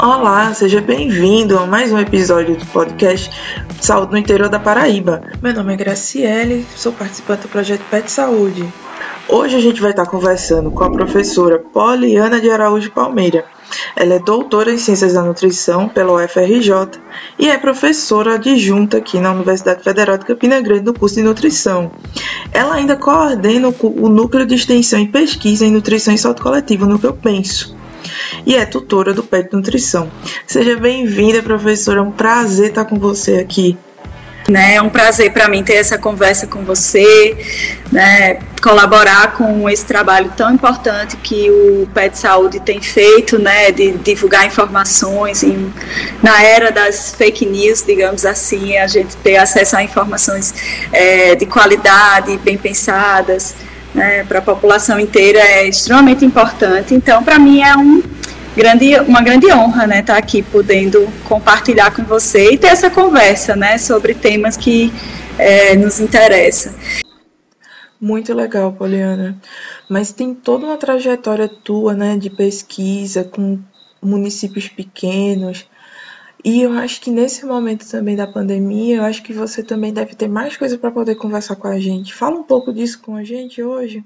Olá, seja bem-vindo a mais um episódio do podcast Saúde no Interior da Paraíba. Meu nome é Graciele, sou participante do projeto Pet Saúde. Hoje a gente vai estar conversando com a professora Poliana de Araújo Palmeira. Ela é doutora em Ciências da Nutrição pela UFRJ e é professora adjunta aqui na Universidade Federal de Campina Grande no curso de Nutrição. Ela ainda coordena o Núcleo de Extensão e Pesquisa em Nutrição e Saúde Coletiva, no que eu penso e é tutora do PET Nutrição. Seja bem-vinda, professora. É um prazer estar com você aqui. Né, é um prazer para mim ter essa conversa com você, né, colaborar com esse trabalho tão importante que o PET Saúde tem feito, né, de divulgar informações em, na era das fake news, digamos assim, a gente ter acesso a informações é, de qualidade, bem pensadas, né, para a população inteira é extremamente importante. Então, para mim é um grande, uma grande honra, né, estar tá aqui podendo compartilhar com você e ter essa conversa, né, sobre temas que é, nos interessam. Muito legal, Poliana. Mas tem toda uma trajetória tua, né, de pesquisa com municípios pequenos. E eu acho que nesse momento também da pandemia, eu acho que você também deve ter mais coisa para poder conversar com a gente. Fala um pouco disso com a gente hoje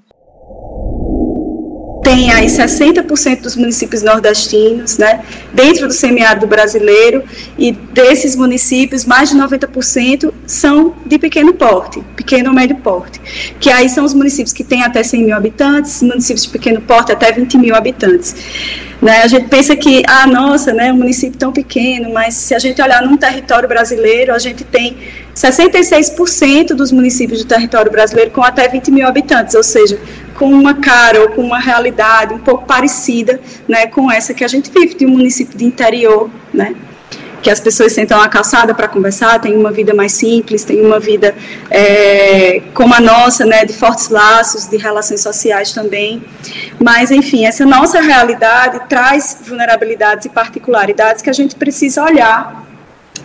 tem aí 60% dos municípios nordestinos, né, dentro do semiárido brasileiro, e desses municípios, mais de 90% são de pequeno porte, pequeno ou médio porte, que aí são os municípios que têm até 100 mil habitantes, municípios de pequeno porte até 20 mil habitantes. Né, a gente pensa que, ah, nossa, né, um município tão pequeno, mas se a gente olhar num território brasileiro, a gente tem 66% dos municípios do território brasileiro com até 20 mil habitantes, ou seja, com uma cara ou com uma realidade um pouco parecida né, com essa que a gente vive de um município de interior, né? que as pessoas sentam na calçada para conversar, têm uma vida mais simples, têm uma vida é, como a nossa, né, de fortes laços, de relações sociais também. Mas, enfim, essa nossa realidade traz vulnerabilidades e particularidades que a gente precisa olhar,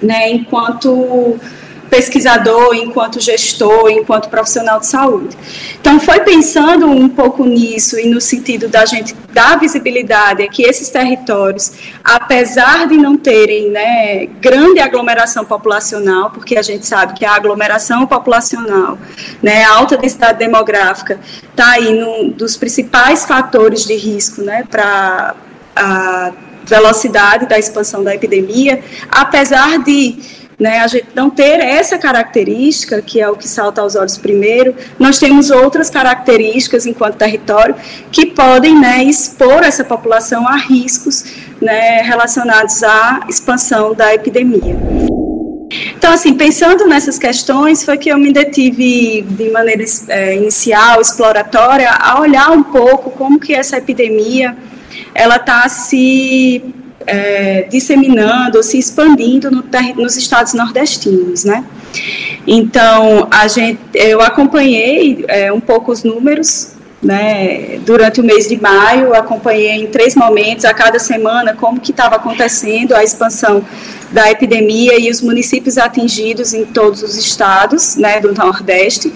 né, enquanto pesquisador, enquanto gestor, enquanto profissional de saúde. Então, foi pensando um pouco nisso e no sentido da gente dar visibilidade a que esses territórios, apesar de não terem né, grande aglomeração populacional, porque a gente sabe que a aglomeração populacional, né, a alta densidade demográfica, está aí um dos principais fatores de risco né, para a velocidade da expansão da epidemia, apesar de né, a gente não ter essa característica, que é o que salta aos olhos primeiro, nós temos outras características enquanto território que podem né, expor essa população a riscos né, relacionados à expansão da epidemia. Então, assim, pensando nessas questões, foi que eu me detive de maneira é, inicial, exploratória, a olhar um pouco como que essa epidemia ela está se é, disseminando, se expandindo no, nos estados nordestinos, né? Então, a gente, eu acompanhei é, um pouco os números, né, durante o mês de maio, acompanhei em três momentos, a cada semana, como que estava acontecendo a expansão da epidemia e os municípios atingidos em todos os estados, né, do Nordeste,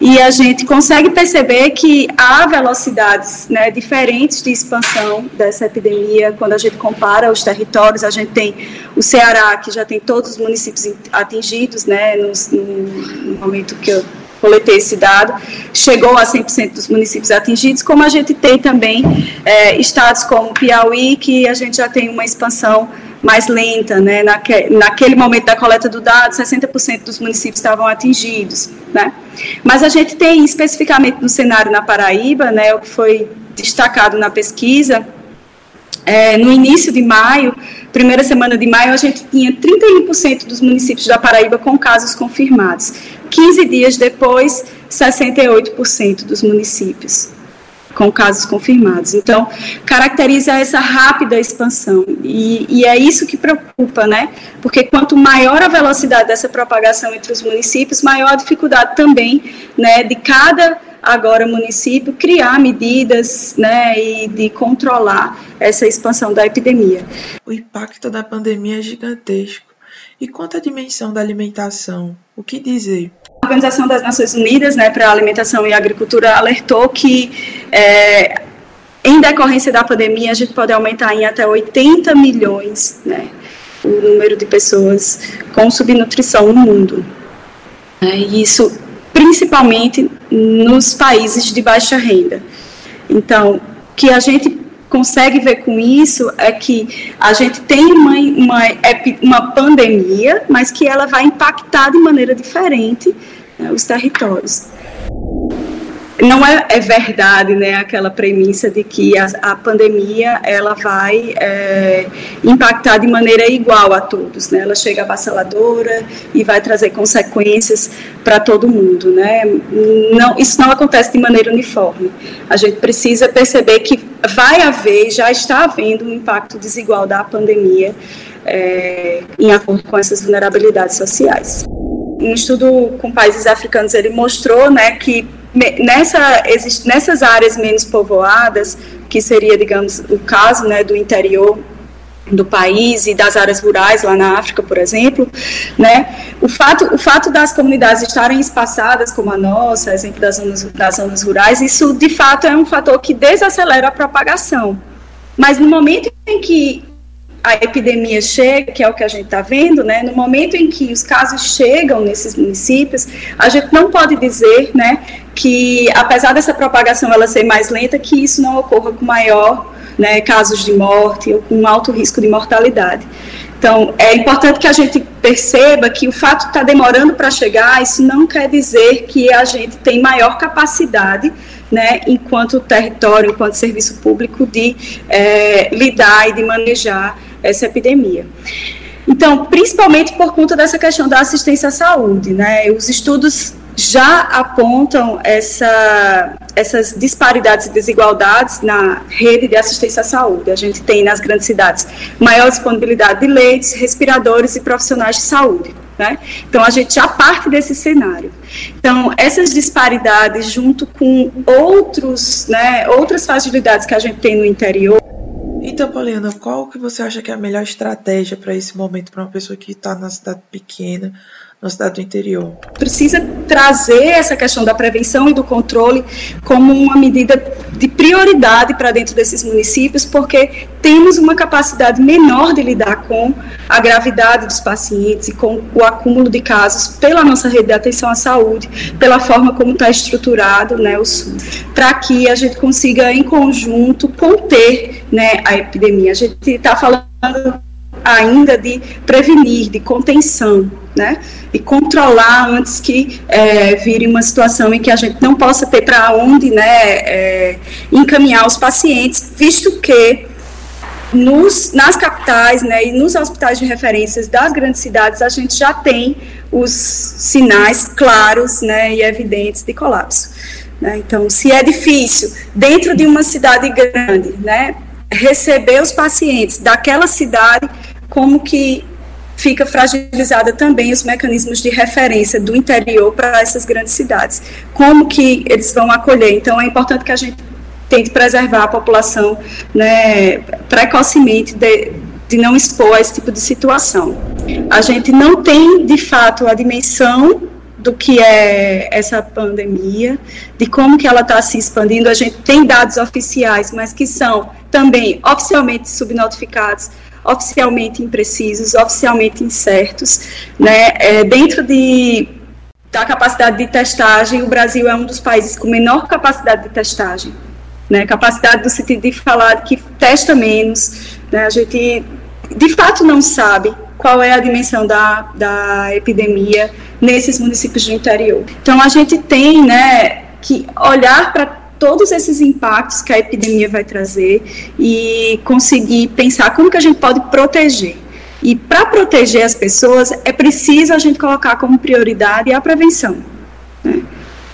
e a gente consegue perceber que há velocidades né, diferentes de expansão dessa epidemia quando a gente compara os territórios. A gente tem o Ceará, que já tem todos os municípios atingidos, né, no, no momento que eu coletei esse dado, chegou a 100% dos municípios atingidos, como a gente tem também é, estados como Piauí, que a gente já tem uma expansão mais lenta, né? Naque, naquele momento da coleta do dado, 60% dos municípios estavam atingidos, né? Mas a gente tem especificamente no cenário na Paraíba, né, o que foi destacado na pesquisa, é, no início de maio, primeira semana de maio, a gente tinha 31% dos municípios da Paraíba com casos confirmados. 15 dias depois, 68% dos municípios com casos confirmados. Então, caracteriza essa rápida expansão. E, e, é isso que preocupa, né? Porque quanto maior a velocidade dessa propagação entre os municípios, maior a dificuldade também né, de cada agora município criar medidas né, e de controlar essa expansão da epidemia. O impacto da pandemia é gigantesco. E quanto à dimensão da alimentação, o que dizer? Organização das Nações Unidas né, para a Alimentação e Agricultura alertou que é, em decorrência da pandemia, a gente pode aumentar em até 80 milhões né, o número de pessoas com subnutrição no mundo. É, e isso principalmente nos países de baixa renda. Então, que a gente consegue ver com isso é que a gente tem uma, uma, uma pandemia, mas que ela vai impactar de maneira diferente né, os territórios não é, é, verdade, né, aquela premissa de que a, a pandemia ela vai é, impactar de maneira igual a todos, né? Ela chega avassaladora e vai trazer consequências para todo mundo, né? Não, isso não acontece de maneira uniforme. A gente precisa perceber que vai haver, já está havendo um impacto desigual da pandemia é, em acordo com essas vulnerabilidades sociais. Um estudo com países africanos ele mostrou, né, que nessa, nessas áreas menos povoadas, que seria, digamos, o caso né, do interior do país e das áreas rurais lá na África, por exemplo, né? O fato, o fato das comunidades estarem espaçadas como a nossa, exemplo das zonas, das zonas rurais, isso de fato é um fator que desacelera a propagação. Mas no momento em que a epidemia chega, que é o que a gente está vendo, né, no momento em que os casos chegam nesses municípios, a gente não pode dizer, né, que apesar dessa propagação ela ser mais lenta, que isso não ocorra com maior, né, casos de morte ou com alto risco de mortalidade. Então, é importante que a gente perceba que o fato de estar tá demorando para chegar, isso não quer dizer que a gente tem maior capacidade, né, enquanto território, enquanto serviço público, de é, lidar e de manejar essa epidemia. Então, principalmente por conta dessa questão da assistência à saúde, né? Os estudos já apontam essa, essas disparidades e desigualdades na rede de assistência à saúde. A gente tem nas grandes cidades maior disponibilidade de leitos, respiradores e profissionais de saúde. Né? Então, a gente já parte desse cenário. Então, essas disparidades, junto com outros, né, outras facilidades que a gente tem no interior, então, Poliana, qual que você acha que é a melhor estratégia para esse momento para uma pessoa que está na cidade pequena na cidade do interior. Precisa trazer essa questão da prevenção e do controle como uma medida de prioridade para dentro desses municípios, porque temos uma capacidade menor de lidar com a gravidade dos pacientes e com o acúmulo de casos pela nossa rede de atenção à saúde, pela forma como está estruturado né, o SUS, para que a gente consiga, em conjunto, conter né, a epidemia. A gente está falando ainda de prevenir, de contenção, né? E controlar antes que é, vire uma situação em que a gente não possa ter para onde, né, é, encaminhar os pacientes, visto que nos, nas capitais, né, e nos hospitais de referências das grandes cidades, a gente já tem os sinais claros, né, e evidentes de colapso. Né? Então, se é difícil dentro de uma cidade grande, né, receber os pacientes daquela cidade como que fica fragilizada também os mecanismos de referência do interior para essas grandes cidades. Como que eles vão acolher? Então, é importante que a gente tente preservar a população né, precocemente de, de não expor a esse tipo de situação. A gente não tem, de fato, a dimensão do que é essa pandemia, de como que ela está se expandindo. A gente tem dados oficiais, mas que são também oficialmente subnotificados oficialmente imprecisos, oficialmente incertos. Né? É, dentro de, da capacidade de testagem, o Brasil é um dos países com menor capacidade de testagem. Né? Capacidade no sentido de falar que testa menos. Né? A gente, de fato, não sabe qual é a dimensão da, da epidemia nesses municípios do interior. Então, a gente tem né, que olhar para todos esses impactos que a epidemia vai trazer e conseguir pensar como que a gente pode proteger. E para proteger as pessoas, é preciso a gente colocar como prioridade a prevenção. Né?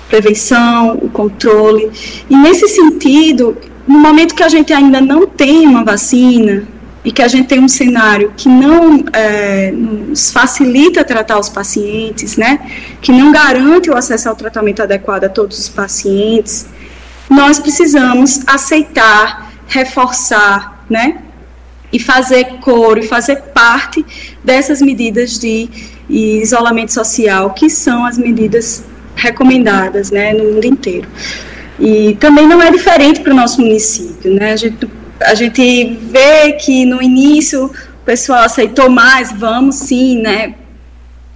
Prevenção, o controle. E nesse sentido, no momento que a gente ainda não tem uma vacina, e que a gente tem um cenário que não é, nos facilita tratar os pacientes, né, que não garante o acesso ao tratamento adequado a todos os pacientes, nós precisamos aceitar, reforçar, né? E fazer coro e fazer parte dessas medidas de isolamento social, que são as medidas recomendadas, né, no mundo inteiro. E também não é diferente para o nosso município, né? A gente, a gente vê que no início o pessoal aceitou mais, vamos sim, né?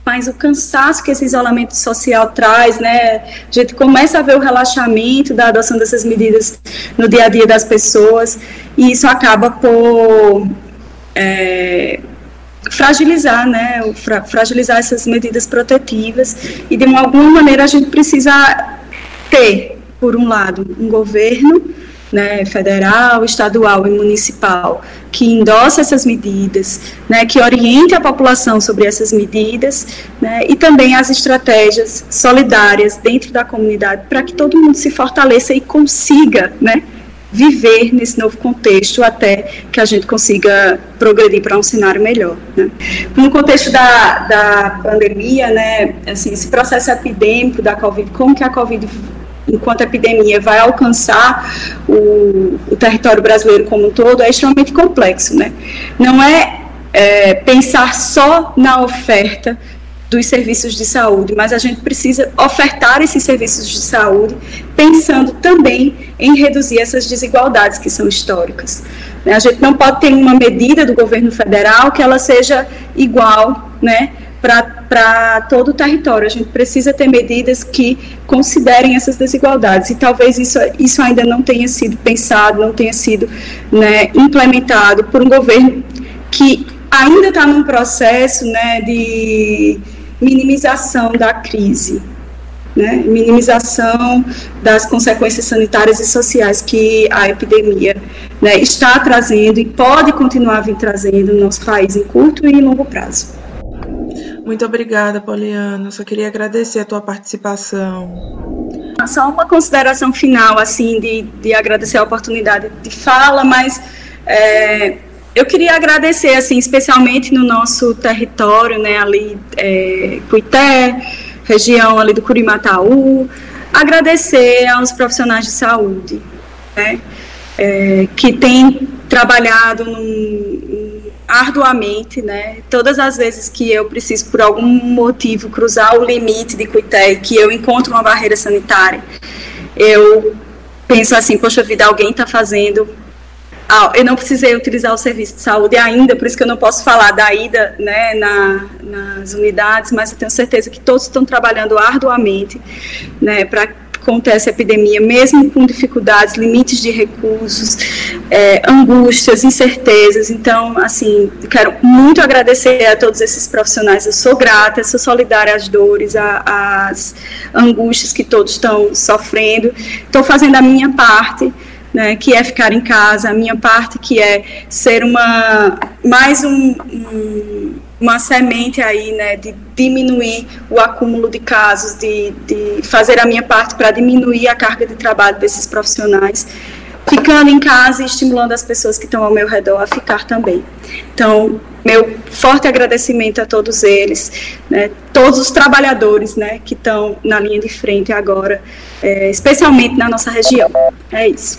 Mas o cansaço que esse isolamento social traz, né? A gente começa a ver o relaxamento da adoção dessas medidas no dia a dia das pessoas e isso acaba por é, fragilizar, né? Fragilizar essas medidas protetivas e de alguma maneira a gente precisa ter, por um lado, um governo né, federal, estadual e municipal que endossa essas medidas, né, que oriente a população sobre essas medidas, né, e também as estratégias solidárias dentro da comunidade para que todo mundo se fortaleça e consiga, né, viver nesse novo contexto até que a gente consiga progredir para um cenário melhor. Né. No contexto da, da pandemia, né, assim, esse processo epidêmico da Covid, como que a Covid enquanto epidemia vai alcançar o, o, território brasileiro como um todo, é extremamente complexo. Né? Não é, é pensar só na oferta dos serviços de saúde, mas a gente precisa ofertar esses serviços de saúde pensando também em reduzir essas desigualdades que são históricas. Né? A gente não pode ter uma medida do governo federal que ela seja igual, né, para todo o território. A gente precisa ter medidas que considerem essas desigualdades. E talvez isso, isso ainda não tenha sido pensado, não tenha sido né, implementado por um governo que ainda está num processo né, de minimização da crise. Né, minimização das consequências sanitárias e sociais que a epidemia né, está trazendo e pode continuar vir trazendo no nosso país em curto e longo prazo. Muito obrigada, Poliana. Só queria agradecer a tua participação. Só uma consideração final, assim, de, de agradecer a oportunidade de fala, mas é, eu queria agradecer, assim, especialmente no nosso território, né, ali, é, Cuité, região ali do Curimataú, agradecer aos profissionais de saúde, né, é, que têm trabalhado num, arduamente, né? Todas as vezes que eu preciso, por algum motivo, cruzar o limite de Cuité, que eu encontro uma barreira sanitária, eu penso assim, poxa vida, alguém está fazendo. Ah, eu não precisei utilizar o serviço de saúde ainda, por isso que eu não posso falar da ida né, na, nas unidades, mas eu tenho certeza que todos estão trabalhando arduamente né, para conter essa epidemia, mesmo com dificuldades, limites de recursos, é, angústias, incertezas. Então, assim, quero muito agradecer a todos esses profissionais. Eu sou grata, sou solidária às dores, às angústias que todos estão sofrendo. Estou fazendo a minha parte. Né, que é ficar em casa, a minha parte que é ser uma mais um, um uma semente aí, né, de diminuir o acúmulo de casos, de, de fazer a minha parte para diminuir a carga de trabalho desses profissionais, ficando em casa e estimulando as pessoas que estão ao meu redor a ficar também. Então, meu forte agradecimento a todos eles, né, todos os trabalhadores, né, que estão na linha de frente agora, é, especialmente na nossa região. É isso.